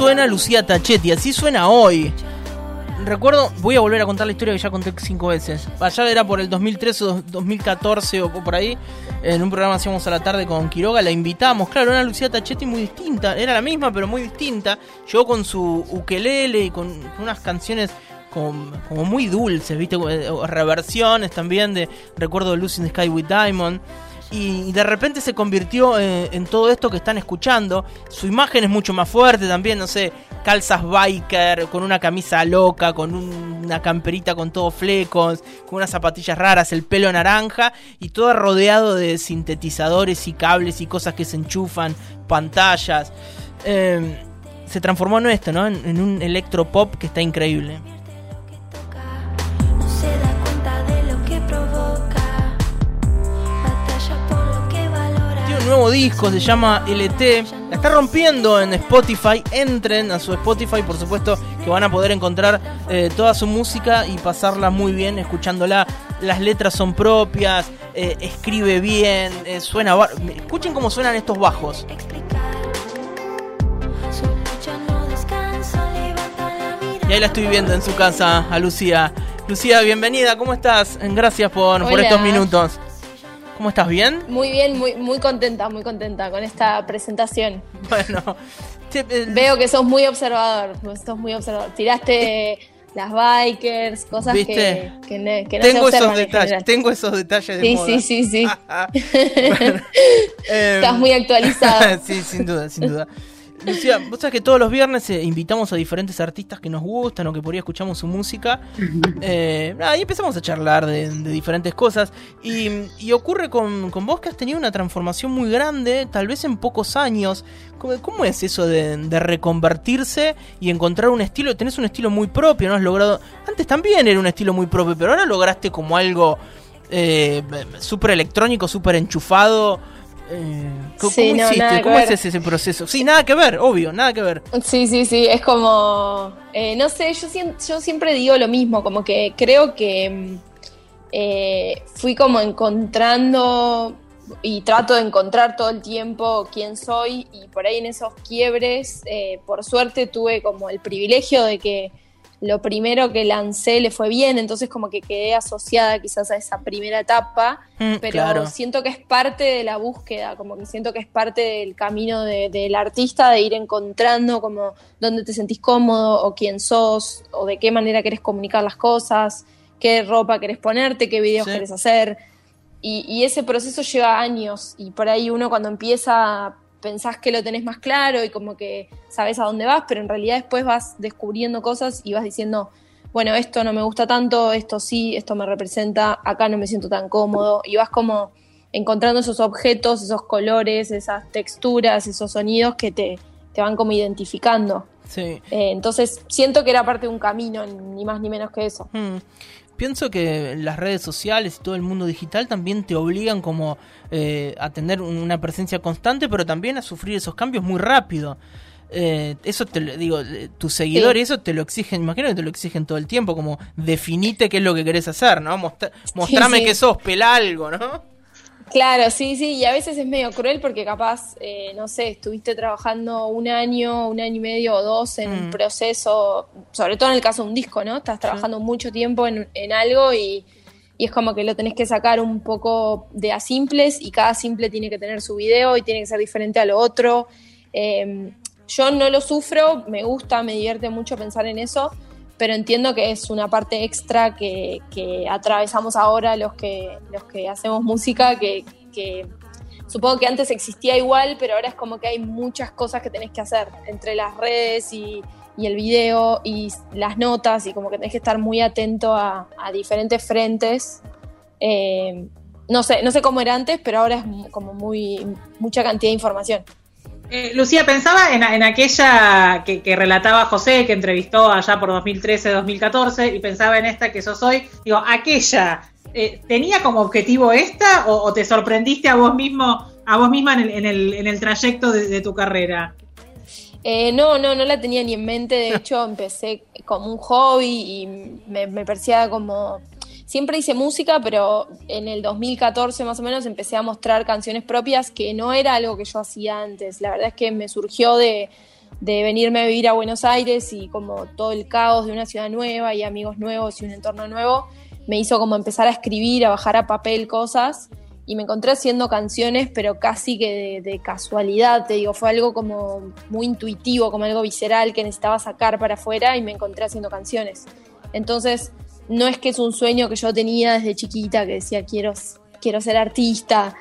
Suena Lucía Tachetti, así suena hoy. Recuerdo, voy a volver a contar la historia que ya conté cinco veces. Allá era por el 2013 o 2014 o por ahí. En un programa hacíamos a la tarde con Quiroga, la invitamos. Claro, era Lucía Tachetti muy distinta. Era la misma, pero muy distinta. Llegó con su ukelele y con unas canciones como, muy dulces, ¿viste? Reversiones también de Recuerdo Lucy in the Sky with Diamond y de repente se convirtió en, todo esto que están escuchando. Su imagen es mucho más fuerte también, no sé, calzas biker, con una camisa loca, con una camperita con todo flecos, con unas zapatillas raras, el pelo naranja y todo rodeado de sintetizadores y cables y cosas que se enchufan, pantallas. Em, se transformó en esto, ¿no? En, en un electropop que está increíble. Nuevo disco, se llama LT. La está rompiendo en Spotify. Entren a su Spotify, por supuesto, que van a poder encontrar eh, toda su música y pasarla muy bien escuchándola. Las letras son propias, eh, escribe bien, eh, suena. Escuchen cómo suenan estos bajos. Y ahí la estoy viendo en su casa a Lucía. Lucía, bienvenida, ¿cómo estás? Gracias por, por estos minutos. ¿Cómo estás? ¿Bien? Muy bien, muy, muy contenta, muy contenta con esta presentación. Bueno, veo que sos muy observador, sos muy observador. Tiraste las bikers, cosas que, que, que, no tengo esos detalles, Tengo esos detalles de sí, Sí, sí, sí. Estás muy actualizada. sí, sin duda, sin duda. Lucía, vos sabés que todos los viernes eh, invitamos a diferentes artistas que nos gustan o que por ahí escuchamos su música. Eh, y empezamos a charlar de, diferentes cosas. Y, ocurre con, vos que has tenido una transformación muy grande, tal vez en pocos años. ¿Cómo, es eso de, reconvertirse y encontrar un estilo? Tenés un estilo muy propio, ¿no? Has logrado. Antes también era un estilo muy propio, pero ahora lograste como algo eh, súper electrónico, súper enchufado. Eh, ¿Cómo, ¿Cómo es ese proceso? Sí, nada que ver, obvio, nada que ver. Sí, sí, sí, es como, eh, no sé, yo, yo siempre digo lo mismo, como que creo que mm, eh, fui como encontrando y trato de encontrar todo el tiempo quién soy y por ahí en esos quiebres, por suerte tuve como el privilegio de que lo primero que lancé le fue bien, entonces como que quedé asociada quizás a esa primera etapa, mm, pero siento que es parte de la búsqueda, como que siento que es parte del camino del artista de ir encontrando como dónde te sentís cómodo o quién sos o de qué manera querés comunicar las cosas, qué ropa querés ponerte, qué videos querés hacer. Y, y, ese proceso lleva años y por ahí uno cuando empieza pensás que lo tenés más claro y como que sabes a dónde vas, pero en realidad después vas descubriendo cosas y vas diciendo, bueno, esto no me gusta tanto, esto sí, esto me representa, acá no me siento tan cómodo y vas como encontrando esos objetos, esos colores, esas texturas, esos sonidos que te, te van como identificando. Sí. Eh, entonces siento que era parte de un camino, ni más ni menos que eso. Hmm pienso que las redes sociales y todo el mundo digital también te obligan como eh, a tener una presencia constante, pero también a sufrir esos cambios muy rápido. Eh, eso te lo digo, eh, tus seguidores, eso te lo exigen, imagino que te lo exigen todo el tiempo, como definite qué es lo que querés hacer, ¿no? mostrame que sos, pela algo, ¿no? Claro, sí, sí, y a veces es medio cruel porque capaz, eh, no sé, estuviste trabajando un año, un año y medio o dos en un mm. proceso, sobre todo en el caso de un disco, ¿no? Estás trabajando mucho tiempo en, algo y, es como que lo tenés que sacar un poco de a simples y cada simple tiene que tener su video y tiene que ser diferente a lo otro. Em, yo no lo sufro, me gusta, me divierte mucho pensar en eso, pero entiendo que es una parte extra que, atravesamos ahora los que, los que hacemos música, que, supongo que antes existía igual, pero ahora es como que hay muchas cosas que tenés que hacer entre las redes y, el video y las notas y como que tenés que estar muy atento a, diferentes frentes. Eh, no sé, no sé cómo era antes, pero ahora es como muy mucha cantidad de información. Eh, Lucía, pensaba en, aquella que, relataba José, que entrevistó allá por 2013-2014, y pensaba en esta que sos hoy. Digo, aquella, eh, ¿tenía como objetivo esta o, te sorprendiste a vos mismo, a vos misma en el, trayecto de, tu carrera? Eh, no, no, no la tenía ni en mente. De hecho, empecé como un hobby y me, me parecía como siempre hice música, pero en el 2014 más o menos empecé a mostrar canciones propias que no era algo que yo hacía antes. La verdad es que me surgió de de venirme a vivir a Buenos Aires y como todo el caos de una ciudad nueva y amigos nuevos y un entorno nuevo, me hizo como empezar a escribir, a bajar a papel cosas y me encontré haciendo canciones, pero casi que de, casualidad, te digo, fue algo como muy intuitivo, como algo visceral que necesitaba sacar para afuera y me encontré haciendo canciones. Entonces, no es que es un sueño que yo tenía desde chiquita, que decía quiero, quiero ser artista,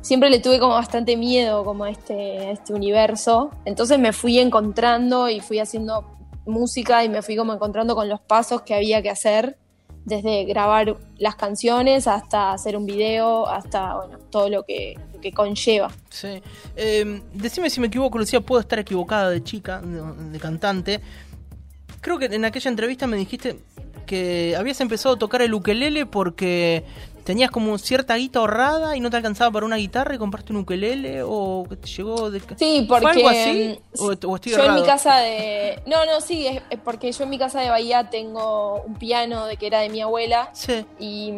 siempre le tuve como bastante miedo como a este, este universo. Entonces me fui encontrando y fui haciendo música y me fui como encontrando con los pasos que había que hacer, desde grabar las canciones hasta hacer un video, hasta bueno, todo lo que, conlleva. Sí. Em, decime si me equivoco, Lucía, puedo estar equivocada de chica, de cantante. Creo que en aquella entrevista me dijiste que habías empezado a tocar el ukelele porque tenías como cierta guita ahorrada y no te alcanzaba para una guitarra y compraste un ukelele o te llegó de sí porque algo así o, yo en mi casa de no no sí es, porque yo en mi casa de Bahía tengo un piano de que era de mi abuela sí. y,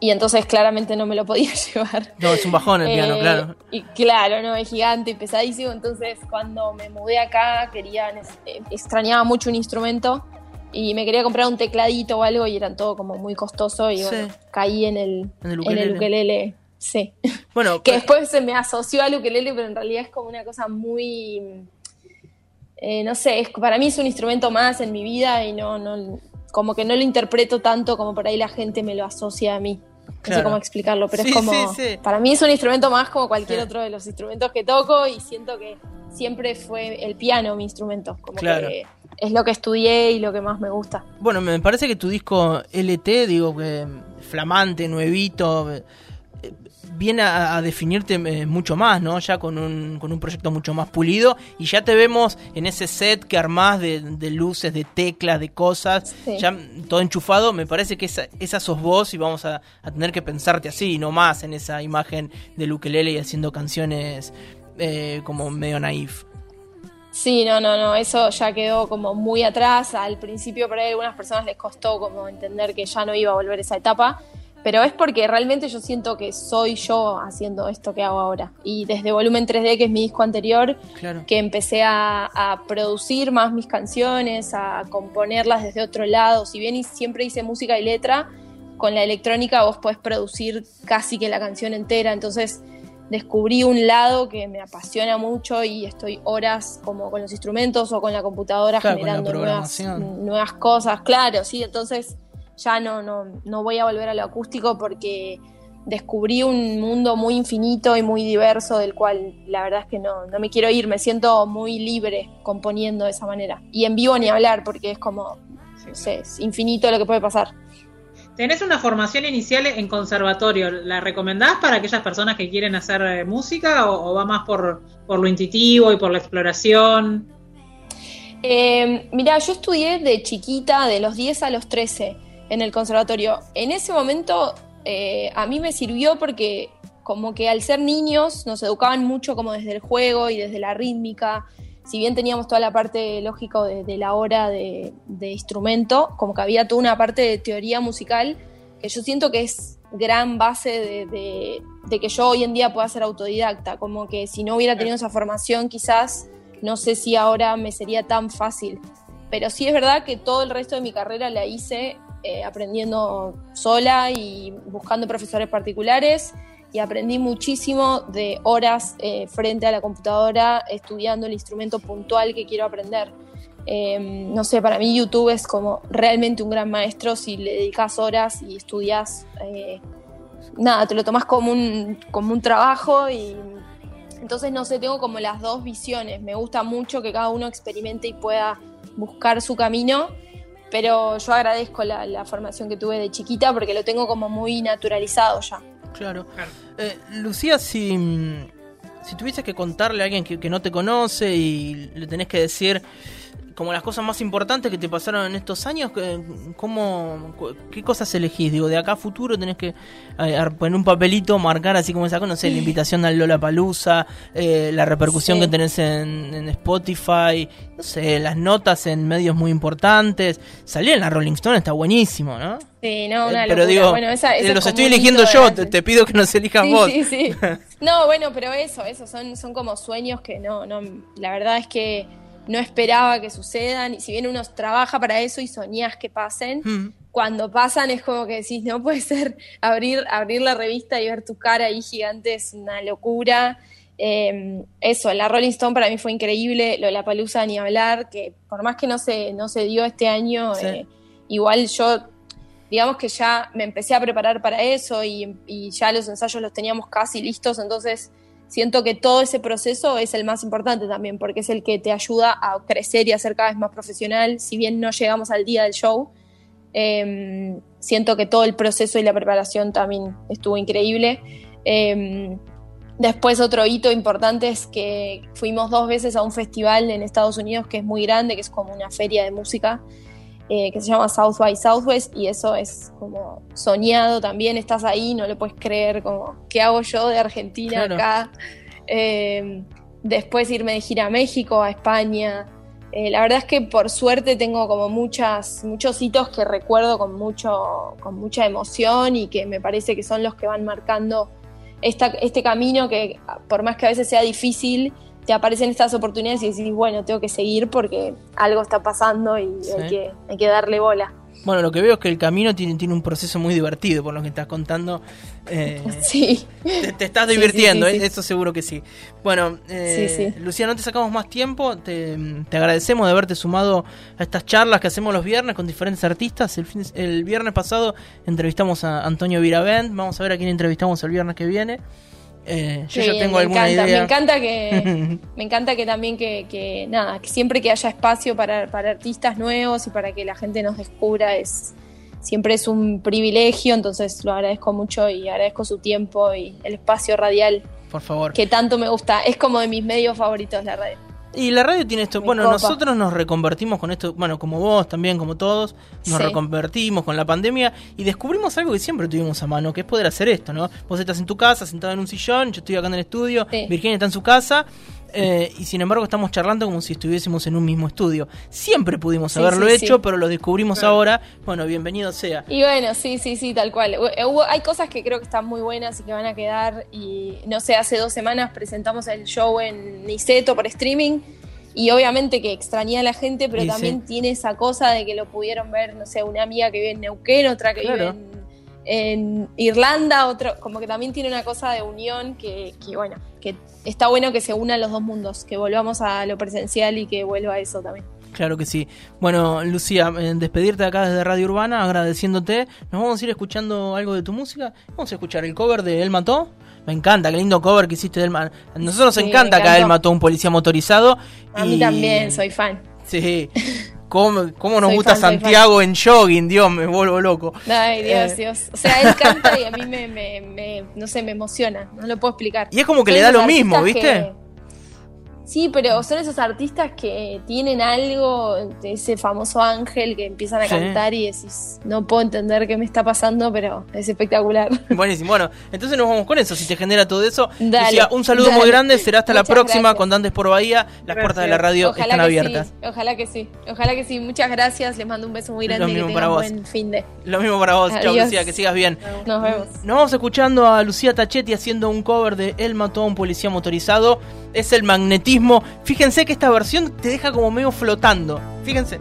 y entonces claramente no me lo podía llevar. No es un bajón el piano eh, claro. y claro no es gigante y pesadísimo. Entonces cuando me mudé acá quería extrañaba mucho un instrumento y me quería comprar un tecladito o algo y eran todo como muy costoso y bueno, caí en el, en el ukelele. Sí. Bueno, que después se me asoció al ukelele, pero en realidad es como una cosa muy. Eh, no sé, es, para mí es un instrumento más en mi vida y no, no, como que no lo interpreto tanto como por ahí la gente me lo asocia a mí. No sé cómo explicarlo, pero es como. Para mí es un instrumento más como cualquier otro de los instrumentos que toco y siento que siempre fue el piano mi instrumento. Como que es lo que estudié y lo que más me gusta. Bueno, me parece que tu disco LT, digo, que flamante, nuevito, eh, viene a, definirte eh, mucho más, ¿no? Ya con un, con un proyecto mucho más pulido y ya te vemos en ese set que armás de, luces, de teclas, de cosas, ya todo enchufado. Me parece que esa, esa sos vos y vamos a, a, tener que pensarte así, no más en esa imagen de ukelele y haciendo canciones eh, como medio naif. Sí, no, no, no, eso ya quedó como muy atrás. Al principio por ahí a algunas personas les costó como entender que ya no iba a volver esa etapa, pero es porque realmente yo siento que soy yo haciendo esto que hago ahora. Y desde Volumen 3D, que es mi disco anterior, que empecé a, a, producir más mis canciones, a componerlas desde otro lado. Si bien siempre hice música y letra, con la electrónica vos podés producir casi que la canción entera. Entonces descubrí un lado que me apasiona mucho y estoy horas como con los instrumentos o con la computadora generando nuevas, cosas, claro, sí, entonces ya no, no, no voy a volver a lo acústico porque descubrí un mundo muy infinito y muy diverso del cual la verdad es que no, no me quiero ir, me siento muy libre componiendo de esa manera. Y en vivo ni hablar porque es como, no sé, es infinito lo que puede pasar. Tenés una formación inicial en conservatorio. ¿La recomendás para aquellas personas que quieren hacer eh, música o, va más por, lo intuitivo y por la exploración? Eh, mira, yo estudié de chiquita, de los 10 a los 13, en el conservatorio. En ese momento eh, a mí me sirvió porque como que al ser niños nos educaban mucho como desde el juego y desde la rítmica si bien teníamos toda la parte lógica de, la hora de, instrumento, como que había toda una parte de teoría musical que yo siento que es gran base de, que yo hoy en día pueda ser autodidacta, como que si no hubiera tenido esa formación quizás no sé si ahora me sería tan fácil, pero sí es verdad que todo el resto de mi carrera la hice eh, aprendiendo sola y buscando profesores particulares y aprendí muchísimo de horas eh, frente a la computadora estudiando el instrumento puntual que quiero aprender. Em, no sé, para mí YouTube es como realmente un gran maestro si le dedicas horas y estudias. Eh, nada, te lo tomas como un, como un trabajo y entonces no sé, tengo como las dos visiones. Me gusta mucho que cada uno experimente y pueda buscar su camino, pero yo agradezco la, la formación que tuve de chiquita porque lo tengo como muy naturalizado ya. Claro. Eh, Lucía, si, si tuvieses que contarle a alguien que, que no te conoce y le tenés que decir como las cosas más importantes que te pasaron en estos años, ¿cómo, ¿qué cosas elegís? Digo, de acá a futuro tenés que eh, poner un papelito, marcar así como sacó, no sé, la invitación al Lola Palusa, eh, la repercusión que tenés en, Spotify, no sé, las notas en medios muy importantes. Salir en la Rolling Stone está buenísimo, ¿no? Sí, no, una eh, Pero digo, bueno, esa, los estoy eligiendo yo, te, pido que nos elijas vos. Sí, sí. no, bueno, pero eso, eso, son, son como sueños que no, no, la verdad es que no esperaba que sucedan. Y si bien uno trabaja para eso y soñás que pasen, Mm. cuando pasan es como que decís, no puede ser abrir, abrir la revista y ver tu cara ahí gigante, es una locura. Eh, eso, la Rolling Stone para mí fue increíble, lo de la Palusa ni hablar, que por más que no se, no se dio este año, Sí. eh, igual yo, digamos que ya me empecé a preparar para eso y, y ya los ensayos los teníamos casi listos, entonces siento que todo ese proceso es el más importante también, porque es el que te ayuda a crecer y a ser cada vez más profesional, si bien no llegamos al día del show. Eh, siento que todo el proceso y la preparación también estuvo increíble. Eh, después otro hito importante es que fuimos dos veces a un festival en Estados Unidos que es muy grande, que es como una feria de música, eh, que se llama South by Southwest y eso es como soñado también, estás ahí, no lo puedes creer, como, ¿qué hago yo de Argentina Claro. acá? Eh, después irme de gira a México, a España. Eh, la verdad es que por suerte tengo como muchas, muchos hitos que recuerdo con, mucho, con mucha emoción y que me parece que son los que van marcando esta, este camino que por más que a veces sea difícil, te aparecen estas oportunidades y decís, bueno, tengo que seguir porque algo está pasando y Sí. hay, que, hay que darle bola. Bueno, lo que veo es que el camino tiene, tiene un proceso muy divertido, por lo que estás contando. Eh, Sí. te, te estás divirtiendo, sí, sí, ¿eh? eso seguro que sí. Bueno, eh. Lucía, no te sacamos más tiempo. Te, te agradecemos de haberte sumado a estas charlas que hacemos los viernes con diferentes artistas. El, fin- el viernes pasado entrevistamos a Antonio Viravent. Vamos a ver a quién entrevistamos el viernes que viene. Eh, yo ya tengo me alguna encanta, idea. Me encanta que, me encanta que también que, que, nada, que siempre que haya espacio para, para artistas nuevos y para que la gente nos descubra es siempre es un privilegio, entonces lo agradezco mucho y agradezco su tiempo y el espacio radial Por favor. que tanto me gusta. Es como de mis medios favoritos la radio. Y la radio tiene esto, bueno, copa. nosotros nos reconvertimos con esto, bueno, como vos también, como todos, nos Sí. reconvertimos con la pandemia y descubrimos algo que siempre tuvimos a mano, que es poder hacer esto, ¿no? Vos estás en tu casa, sentado en un sillón, yo estoy acá en el estudio, Sí. Virginia está en su casa. Eh, y sin embargo estamos charlando como si estuviésemos en un mismo estudio. Siempre pudimos Sí, haberlo sí, hecho, sí. pero lo descubrimos Claro. ahora. Bueno, bienvenido sea. Y bueno, sí, sí, sí, tal cual. Hu- hubo- hay cosas que creo que están muy buenas y que van a quedar. Y no sé, hace dos semanas presentamos el show en Niceto por streaming. Y obviamente que extrañé a la gente, pero también tiene esa cosa de que lo pudieron ver, no sé, una amiga que vive en Neuquén, otra que Claro. vive en, en Irlanda, otro, como que también tiene una cosa de unión que, que, bueno, que está bueno que se unan los dos mundos, que volvamos a lo presencial y que vuelva eso también. Claro que sí. Bueno, Lucía, en despedirte acá desde Radio Urbana, agradeciéndote. Nos vamos a ir escuchando algo de tu música. Vamos a escuchar el cover de Él Mató. Me encanta, qué lindo cover que hiciste de Él Mató. A nosotros nos Sí, encanta acá encantó. Mató, un policía motorizado. A mí y- también, soy fan. Sí. ¿Cómo, cómo nos Soy gusta fan, Santiago en jogging? Dios, me vuelvo loco. Ay, Dios, Eh. Dios. O sea, él canta y a mí me, me, me- no sé, me emociona. No lo puedo explicar. Y es como que le da lo mismo, ¿viste? que- Sí, pero son esos artistas que tienen algo, de ese famoso ángel que empiezan a Sí. cantar y decís, no puedo entender qué me está pasando, pero es espectacular. Buenísimo. Bueno, entonces nos vamos con eso. Si te genera todo eso, Dale, Lucía, un saludo dale. muy grande. Será hasta la próxima gracias. con Dantes por Bahía. Las puertas de la radio están abiertas. sí, ojalá que sí, ojalá que sí. Muchas gracias, les mando un beso muy Lo grande y que mismo para vos. buen fin de. Lo mismo para vos. Chao. Lucía, que sigas bien. Nos vemos. Nos vamos escuchando a Lucía Tachetti haciendo un cover de Él mató a un policía motorizado. Es el magnetismo. Fíjense que esta versión te deja como medio flotando. Fíjense.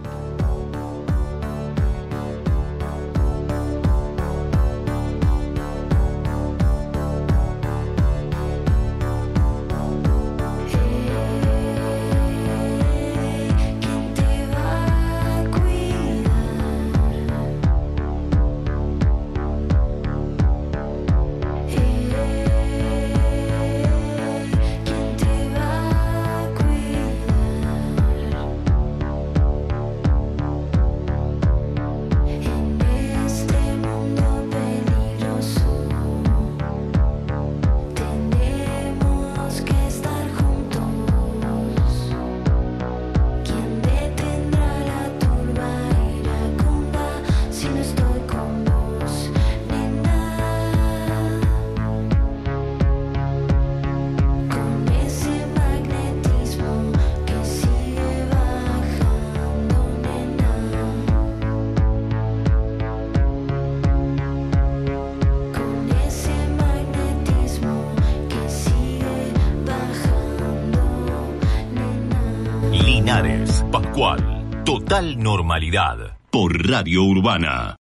Normalidad. Por Radio Urbana.